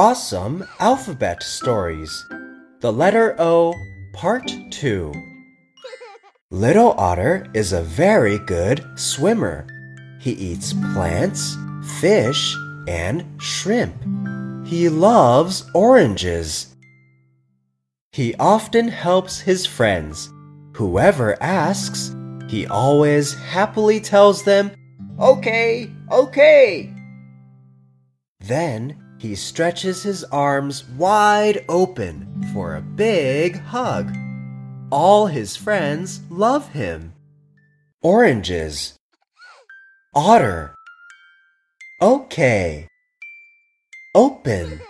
Awesome Alphabet Stories The Letter O, Part 2 Little Otter is a very good swimmer. He eats plants, fish, and shrimp. He loves oranges. He often helps his friends. Whoever asks, he always happily tells them, Okay, okay. Then he stretches his arms wide open for a big hug. All his friends love him. Oranges. Otter. Okay. Open.